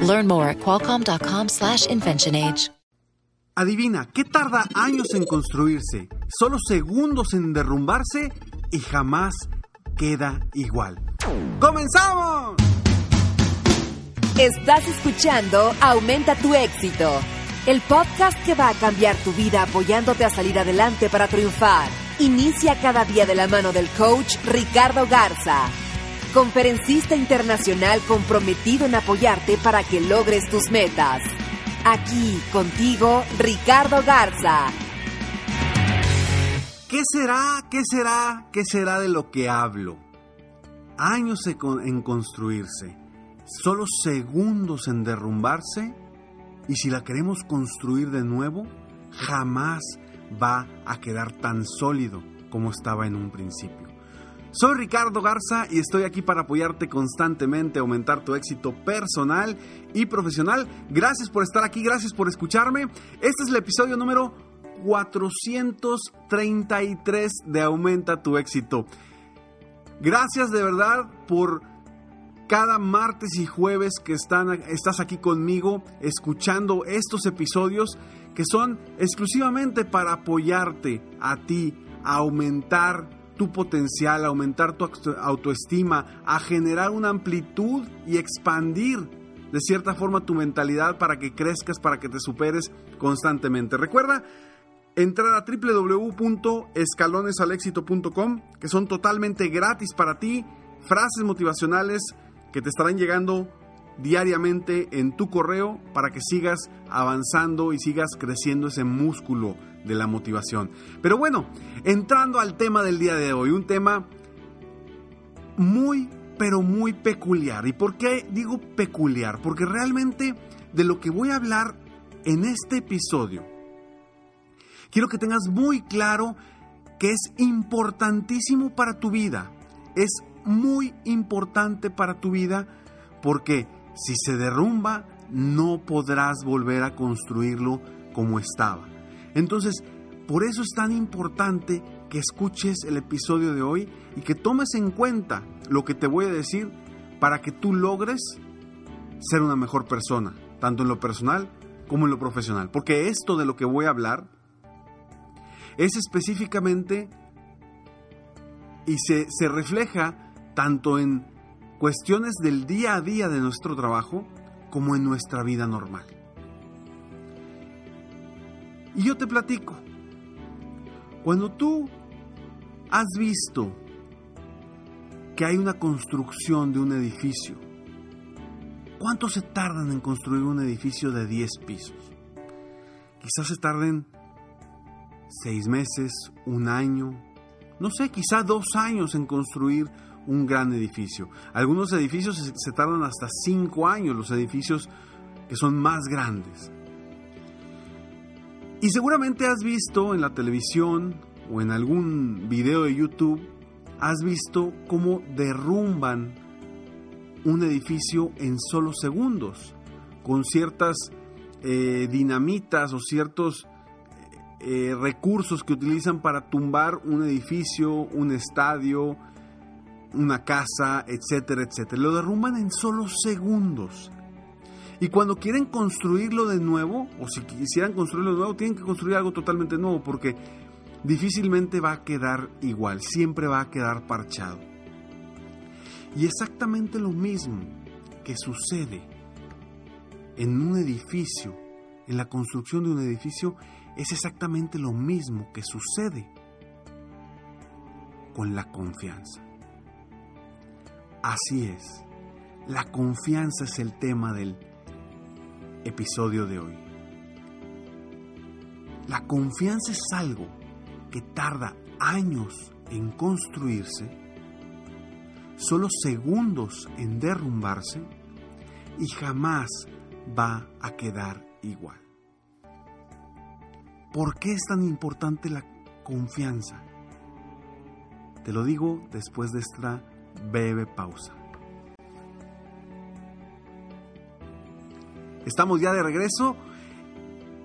Learn more at qualcomm.com/inventionage. Adivina, ¿qué tarda años en construirse, solo segundos en derrumbarse y jamás queda igual? ¡Comenzamos! Estás escuchando Aumenta tu éxito, el podcast que va a cambiar tu vida apoyándote a salir adelante para triunfar. Inicia cada día de la mano del coach Ricardo Garza, conferencista internacional comprometido en apoyarte para que logres tus metas. Aquí contigo, Ricardo Garza. ¿Qué será? ¿Qué será? ¿Qué será de lo que hablo? Años en construirse, solo segundos en derrumbarse, y si la queremos construir de nuevo, jamás va a quedar tan sólido como estaba en un principio. Soy Ricardo Garza y estoy aquí para apoyarte constantemente, aumentar tu éxito personal y profesional. Gracias por estar aquí, gracias por escucharme. Este es el episodio número 433 de Aumenta tu éxito. Gracias de verdad por cada martes y jueves que estás aquí conmigo escuchando estos episodios que son exclusivamente para apoyarte a ti, a aumentar tu potencial, aumentar tu autoestima, a generar una amplitud y expandir de cierta forma tu mentalidad para que crezcas, para que te superes constantemente. Recuerda entrar a www.escalonesalexito.com, que son totalmente gratis para ti, frases motivacionales que te estarán llegando diariamente en tu correo para que sigas avanzando y sigas creciendo ese músculo de la motivación. Pero bueno, entrando al tema del día de hoy, un tema muy, pero muy peculiar. ¿Y por qué digo peculiar? Porque realmente de lo que voy a hablar en este episodio, quiero que tengas muy claro que es importantísimo para tu vida. Es muy importante para tu vida porque si se derrumba, no podrás volver a construirlo como estaba. Entonces, por eso es tan importante que escuches el episodio de hoy y que tomes en cuenta lo que te voy a decir para que tú logres ser una mejor persona, tanto en lo personal como en lo profesional. Porque esto de lo que voy a hablar es específicamente y se, se refleja tanto en cuestiones del día a día de nuestro trabajo como en nuestra vida normal. Y yo te platico, cuando tú has visto que hay una construcción de un edificio, ¿cuánto se tardan en construir un edificio de 10 pisos? Quizás se tarden 6 meses, un año, no sé, quizás dos años en construir un gran edificio. Algunos edificios se, tardan hasta cinco años, los edificios que son más grandes. Y seguramente has visto en la televisión o en algún video de YouTube, has visto cómo derrumban un edificio en solo segundos, con ciertas eh, dinamitas o ciertos eh, recursos que utilizan para tumbar un edificio, un estadio, una casa, etcétera, etcétera. Lo derrumban en solo segundos. Y cuando quieren construirlo de nuevo, o si quisieran construirlo de nuevo, tienen que construir algo totalmente nuevo porque difícilmente va a quedar igual, siempre va a quedar parchado. Y exactamente lo mismo que sucede en un edificio, en la construcción de un edificio, es exactamente lo mismo que sucede con la confianza. Así es. La confianza es el tema del episodio de hoy. La confianza es algo que tarda años en construirse, solo segundos en derrumbarse y jamás va a quedar igual. ¿Por qué es tan importante la confianza? Te lo digo después de esta breve pausa. Estamos ya de regreso.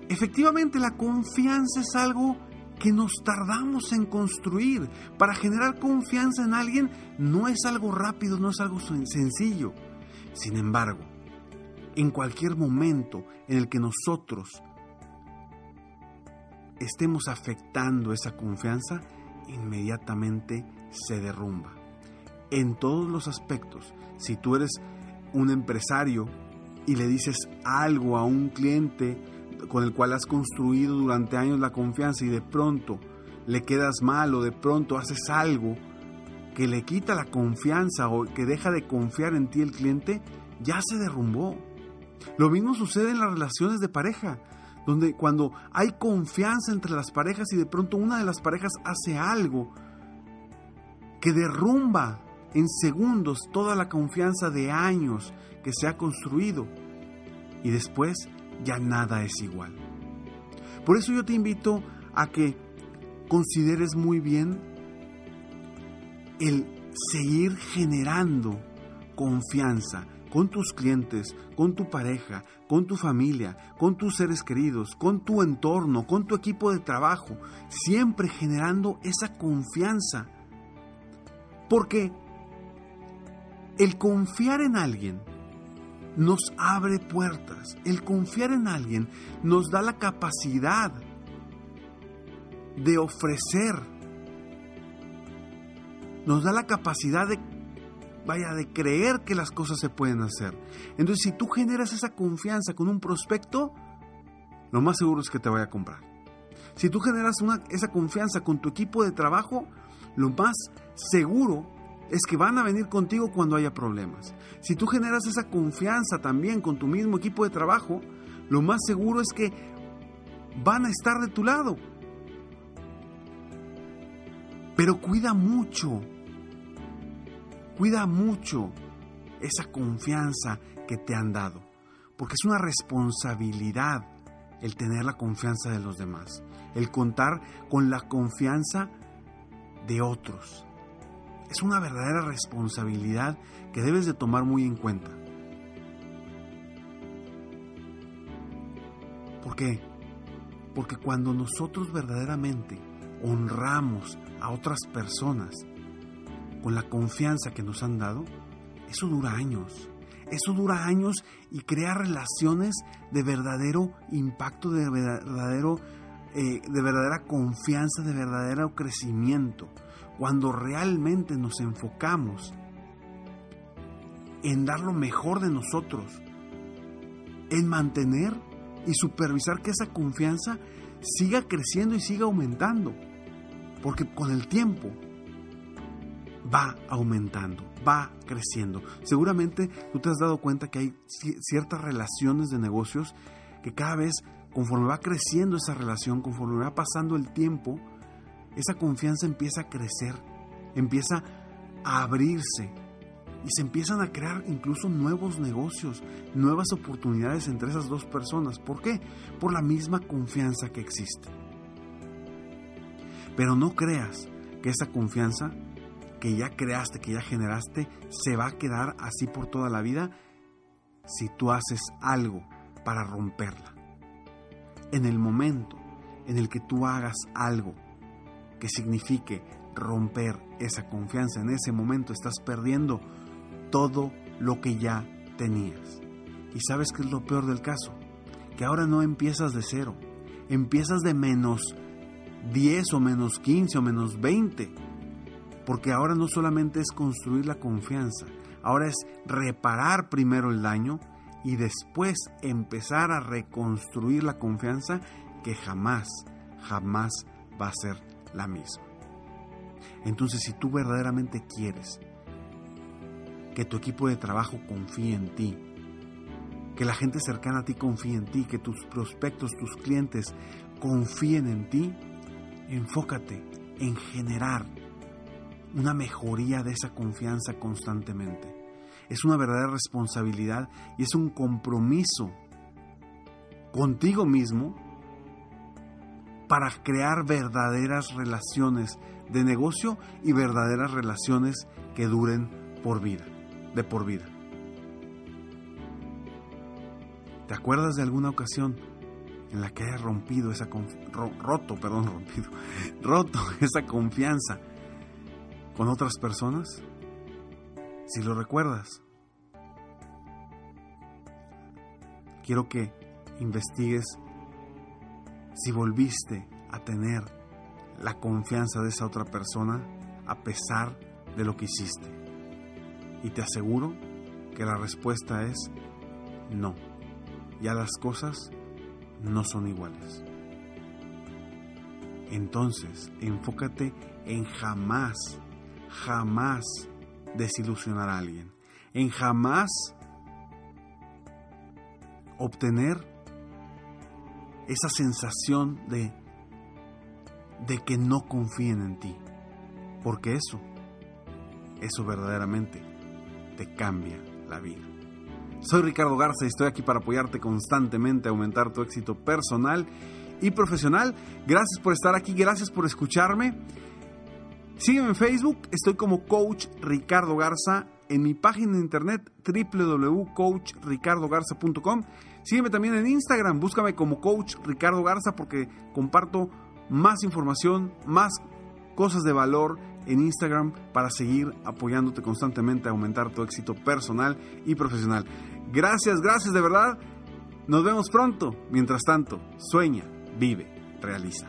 Efectivamente, la confianza es algo que nos tardamos en construir. Para generar confianza en alguien no es algo rápido, no es algo sencillo. Sin embargo, en cualquier momento en el que nosotros estemos afectando esa confianza, inmediatamente se derrumba. En todos los aspectos, si tú eres un empresario y le dices algo a un cliente con el cual has construido durante años la confianza y de pronto le quedas mal o de pronto haces algo que le quita la confianza o que deja de confiar en ti el cliente, ya se derrumbó. Lo mismo sucede en las relaciones de pareja, donde cuando hay confianza entre las parejas y de pronto una de las parejas hace algo que derrumba en segundos toda la confianza de años que se ha construido y después ya nada es igual. Por eso yo te invito a que consideres muy bien el seguir generando confianza con tus clientes, con tu pareja, con tu familia, con tus seres queridos, con tu entorno, con tu equipo de trabajo, siempre generando esa confianza. Porque el confiar en alguien nos abre puertas. El confiar en alguien nos da la capacidad de ofrecer. Nos da la capacidad de, vaya, de creer que las cosas se pueden hacer. Entonces, si tú generas esa confianza con un prospecto, lo más seguro es que te vaya a comprar. Si tú generas esa confianza con tu equipo de trabajo, lo más seguro es que van a venir contigo cuando haya problemas. Si tú generas esa confianza también con tu mismo equipo de trabajo, lo más seguro es que van a estar de tu lado. Pero cuida mucho, cuida mucho esa confianza que te han dado, porque es una responsabilidad el tener la confianza de los demás, el contar con la confianza de otros. Es una verdadera responsabilidad que debes de tomar muy en cuenta. ¿Por qué? Porque cuando nosotros verdaderamente honramos a otras personas con la confianza que nos han dado, eso dura años. Eso dura años y crea relaciones de verdadero impacto, de verdadero, eh, de verdadera confianza, de verdadero crecimiento cuando realmente nos enfocamos en dar lo mejor de nosotros, en mantener y supervisar que esa confianza siga creciendo y siga aumentando, porque con el tiempo va aumentando, va creciendo. Seguramente tú te has dado cuenta que hay ciertas relaciones de negocios que cada vez, conforme va creciendo esa relación, conforme va pasando el tiempo, esa confianza empieza a crecer, empieza a abrirse y se empiezan a crear incluso nuevos negocios, nuevas oportunidades entre esas dos personas. ¿Por qué? Por la misma confianza que existe. Pero no creas que esa confianza que ya creaste, que ya generaste, se va a quedar así por toda la vida si tú haces algo para romperla. En el momento en el que tú hagas algo que signifique romper esa confianza. En ese momento estás perdiendo todo lo que ya tenías. ¿Y sabes qué es lo peor del caso? Que ahora no empiezas de cero, empiezas de menos 10 o menos 15 o menos 20. Porque ahora no solamente es construir la confianza, ahora es reparar primero el daño y después empezar a reconstruir la confianza que jamás, jamás va a ser la misma. Entonces, si tú verdaderamente quieres que tu equipo de trabajo confíe en ti, que la gente cercana a ti confíe en ti, que tus prospectos, tus clientes confíen en ti, enfócate en generar una mejoría de esa confianza constantemente. Es una verdadera responsabilidad y es un compromiso contigo mismo para crear verdaderas relaciones de negocio y verdaderas relaciones que duren por vida, de por vida. ¿Te acuerdas de alguna ocasión en la que hayas rompido esa roto, perdón, rompido, roto esa confianza con otras personas? Si lo recuerdas, quiero que investigues si volviste a tener la confianza de esa otra persona a pesar de lo que hiciste. Y te aseguro que la respuesta es no. Ya las cosas no son iguales. Entonces, enfócate en jamás, jamás desilusionar a alguien. En jamás obtener esa sensación de, de que no confíen en ti. Porque eso, eso verdaderamente te cambia la vida. Soy Ricardo Garza y estoy aquí para apoyarte constantemente a aumentar tu éxito personal y profesional. Gracias por estar aquí, gracias por escucharme. Sígueme en Facebook, estoy como Coach Ricardo Garza en mi página de internet www.coachricardogarza.com. Sígueme también en Instagram, búscame como Coach Ricardo Garza porque comparto más información, más cosas de valor en Instagram para seguir apoyándote constantemente a aumentar tu éxito personal y profesional. Gracias, gracias de verdad. Nos vemos pronto. Mientras tanto, sueña, vive, realiza.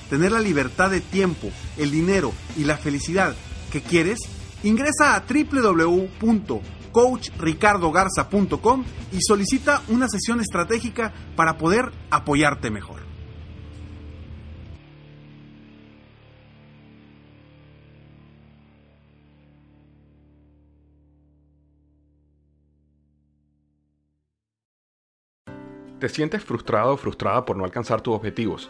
tener la libertad de tiempo, el dinero y la felicidad que quieres, ingresa a www.coachricardogarza.com y solicita una sesión estratégica para poder apoyarte mejor. ¿Te sientes frustrado o frustrada por no alcanzar tus objetivos?